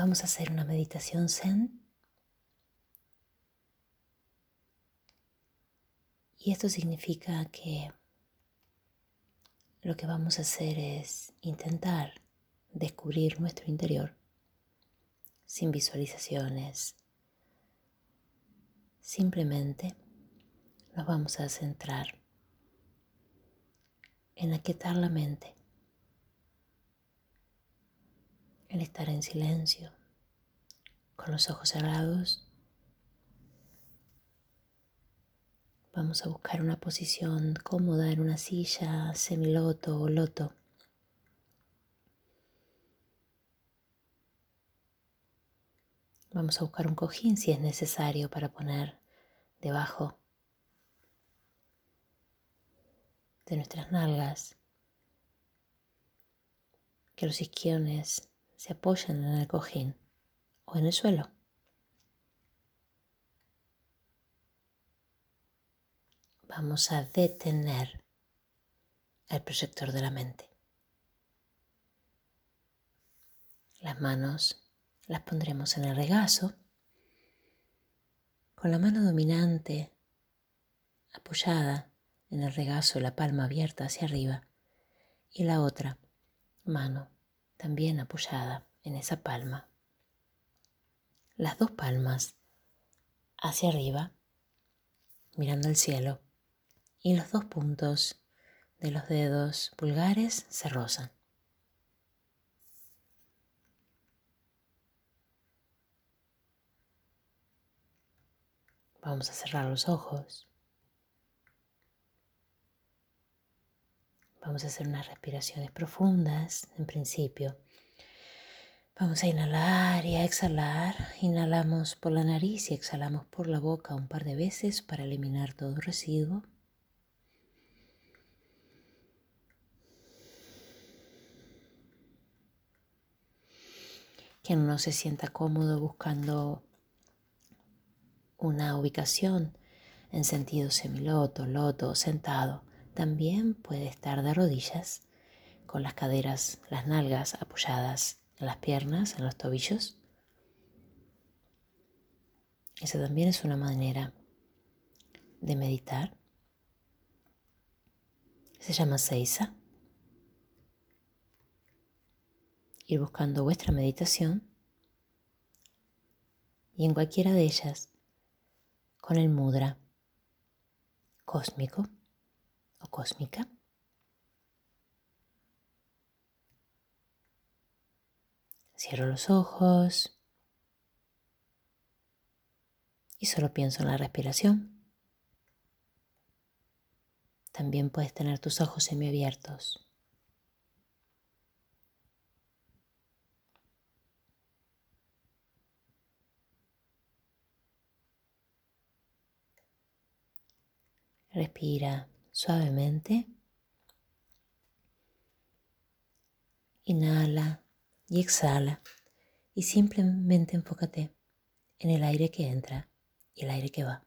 vamos a hacer una meditación zen. Y esto significa que lo que vamos a hacer es intentar descubrir nuestro interior sin visualizaciones. Simplemente nos vamos a centrar en aquietar la mente, en estar en silencio, con los ojos cerrados. Vamos a buscar una posición cómoda en una silla, semiloto o loto. Vamos a buscar un cojín si es necesario para poner debajo de nuestras nalgas. Que los isquiones se apoyen en el cojín o en el suelo. Vamos a detener el proyector de la mente. Las manos las pondremos en el regazo, con la mano dominante apoyada en el regazo, la palma abierta hacia arriba y la otra mano también apoyada en esa palma. Las dos palmas hacia arriba, mirando al cielo, y los dos puntos de los dedos pulgares se rozan. Vamos a cerrar los ojos. Vamos a hacer unas respiraciones profundas en principio. Vamos a inhalar y a exhalar. Inhalamos por la nariz y exhalamos por la boca un par de veces para eliminar todo residuo. Quien no se sienta cómodo buscando una ubicación en sentido semiloto, loto sentado, también puede estar de rodillas, con las caderas, las nalgas apoyadas en las piernas, en los tobillos. Esa también es una manera de meditar. Se llama Seiza. Ir buscando vuestra meditación y en cualquiera de ellas con el mudra cósmico o cósmica. Cierro los ojos y solo pienso en la respiración. También puedes tener tus ojos semiabiertos. Respira suavemente. Inhala y exhala y simplemente enfócate en el aire que entra y el aire que va.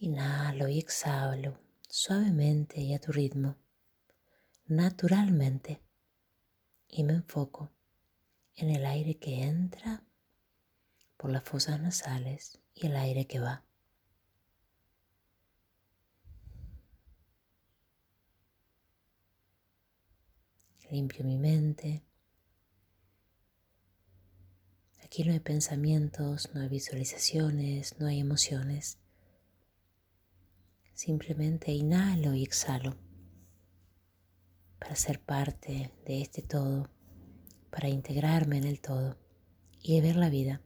Inhalo y exhalo suavemente y a tu ritmo, naturalmente, y me enfoco en el aire que entra por las fosas nasales y el aire que va. Limpio mi mente. Aquí no hay pensamientos, no hay visualizaciones, no hay emociones. Simplemente inhalo y exhalo para ser parte de este todo, para integrarme en el todo y ver la vida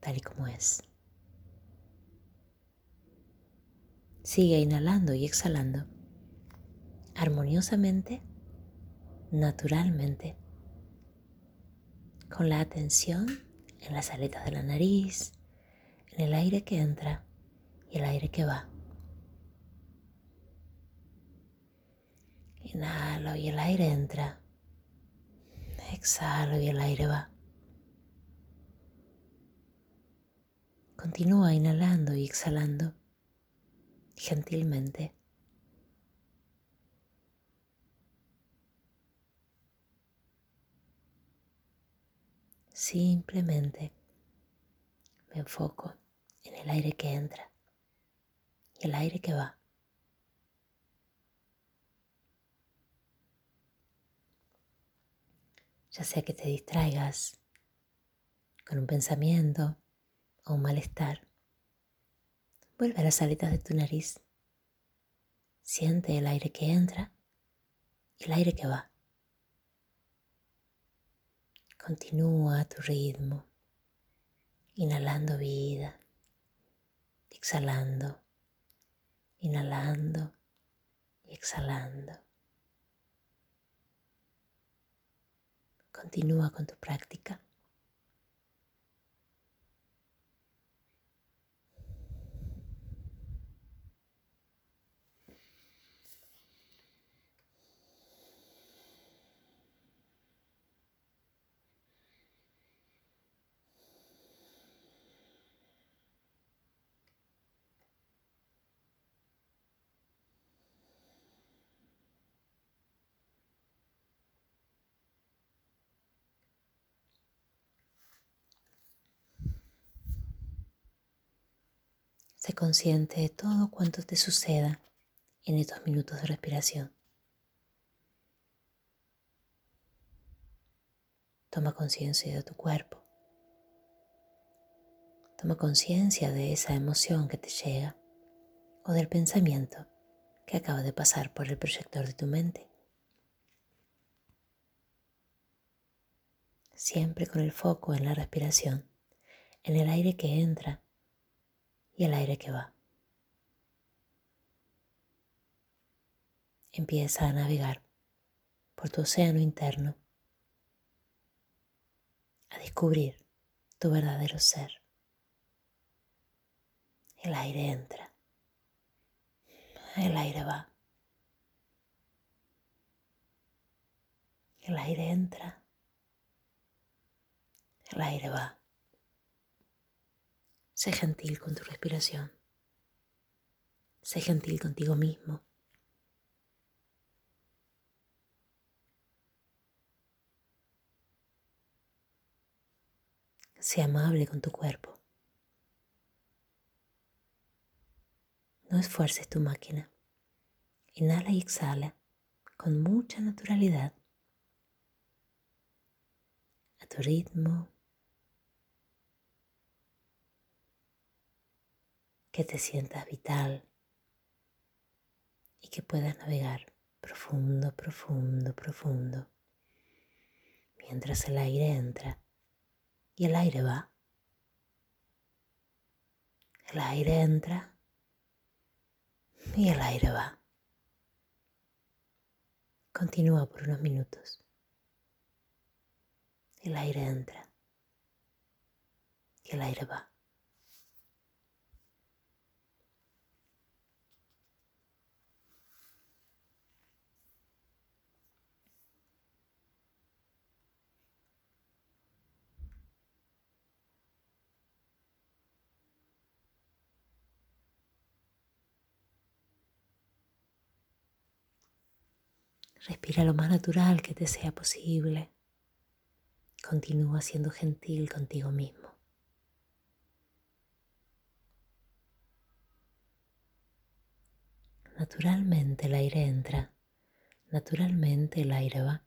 tal y como es. Sigue inhalando y exhalando armoniosamente naturalmente, con la atención en las aletas de la nariz, en el aire que entra y el aire que va. Inhalo y el aire entra. Exhalo y el aire va. Continúa inhalando y exhalando gentilmente. Simplemente me enfoco en el aire que entra y el aire que va. Ya sea que te distraigas con un pensamiento o un malestar, vuelve a las aletas de tu nariz. Siente el aire que entra y el aire que va. Continúa tu ritmo, inhalando vida, exhalando, inhalando y exhalando. Continúa con tu práctica. Consciente de todo cuanto te suceda en estos minutos de respiración. Toma conciencia de tu cuerpo. Toma conciencia de esa emoción que te llega o del pensamiento que acaba de pasar por el proyector de tu mente. Siempre con el foco en la respiración, en el aire que entra y el aire que va. Empieza a navegar por tu océano interno, a descubrir tu verdadero ser. El aire entra, el aire va. El aire entra, el aire va. Sé gentil con tu respiración. Sé gentil contigo mismo. Sé amable con tu cuerpo. No esfuerces tu máquina. Inhala y exhala con mucha naturalidad. A tu ritmo que te sientas vital y que puedas navegar profundo, profundo, profundo, mientras el aire entra y el aire va. El aire entra y el aire va. Continúa por unos minutos. El aire entra y el aire va. Respira lo más natural que te sea posible. Continúa siendo gentil contigo mismo. Naturalmente el aire entra, naturalmente el aire va.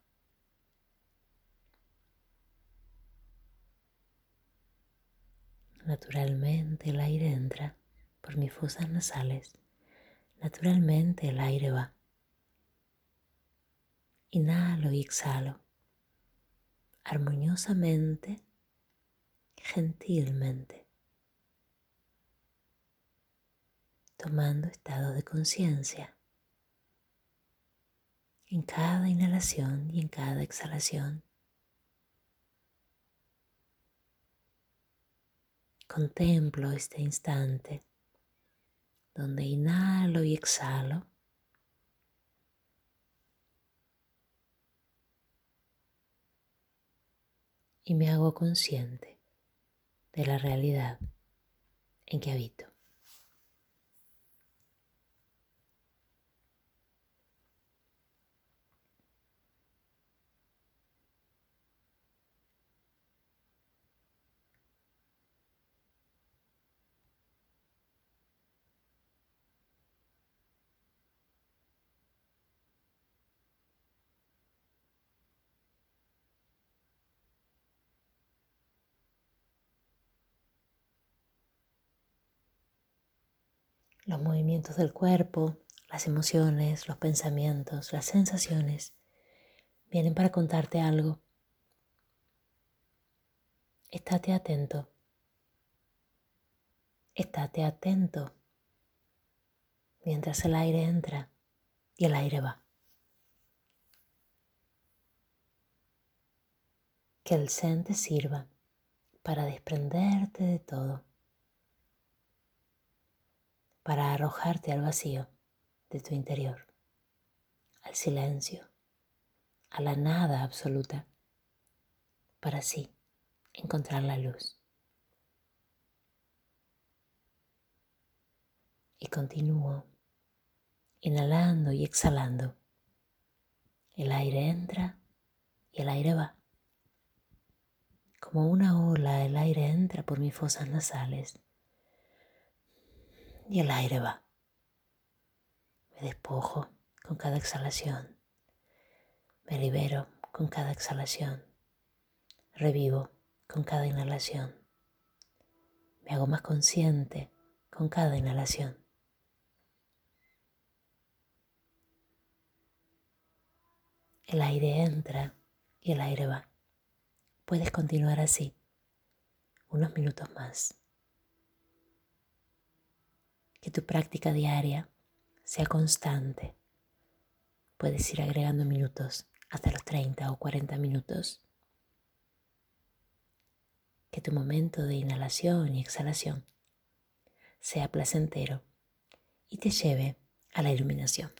Naturalmente el aire entra por mis fosas nasales, naturalmente el aire va. Inhalo y exhalo. Armoniosamente, gentilmente, tomando estado de conciencia. En cada inhalación y en cada exhalación. Contemplo este instante donde inhalo y exhalo y me hago consciente de la realidad en que habito. Los movimientos del cuerpo, las emociones, los pensamientos, las sensaciones vienen para contarte algo. Estate atento. Estate atento mientras el aire entra y el aire va. Que el Zen te sirva para desprenderte de todo, para arrojarte al vacío de tu interior, al silencio, a la nada absoluta, para así encontrar la luz. Y continúo inhalando y exhalando. El aire entra y el aire va. Como una ola, el aire entra por mis fosas nasales y el aire va. Me despojo con cada exhalación. Me libero con cada exhalación. Revivo con cada inhalación. Me hago más consciente con cada inhalación. El aire entra y el aire va. Puedes continuar así unos minutos más. Que tu práctica diaria sea constante. Puedes ir agregando minutos hasta los 30 o 40 minutos. Que tu momento de inhalación y exhalación sea placentero y te lleve a la iluminación.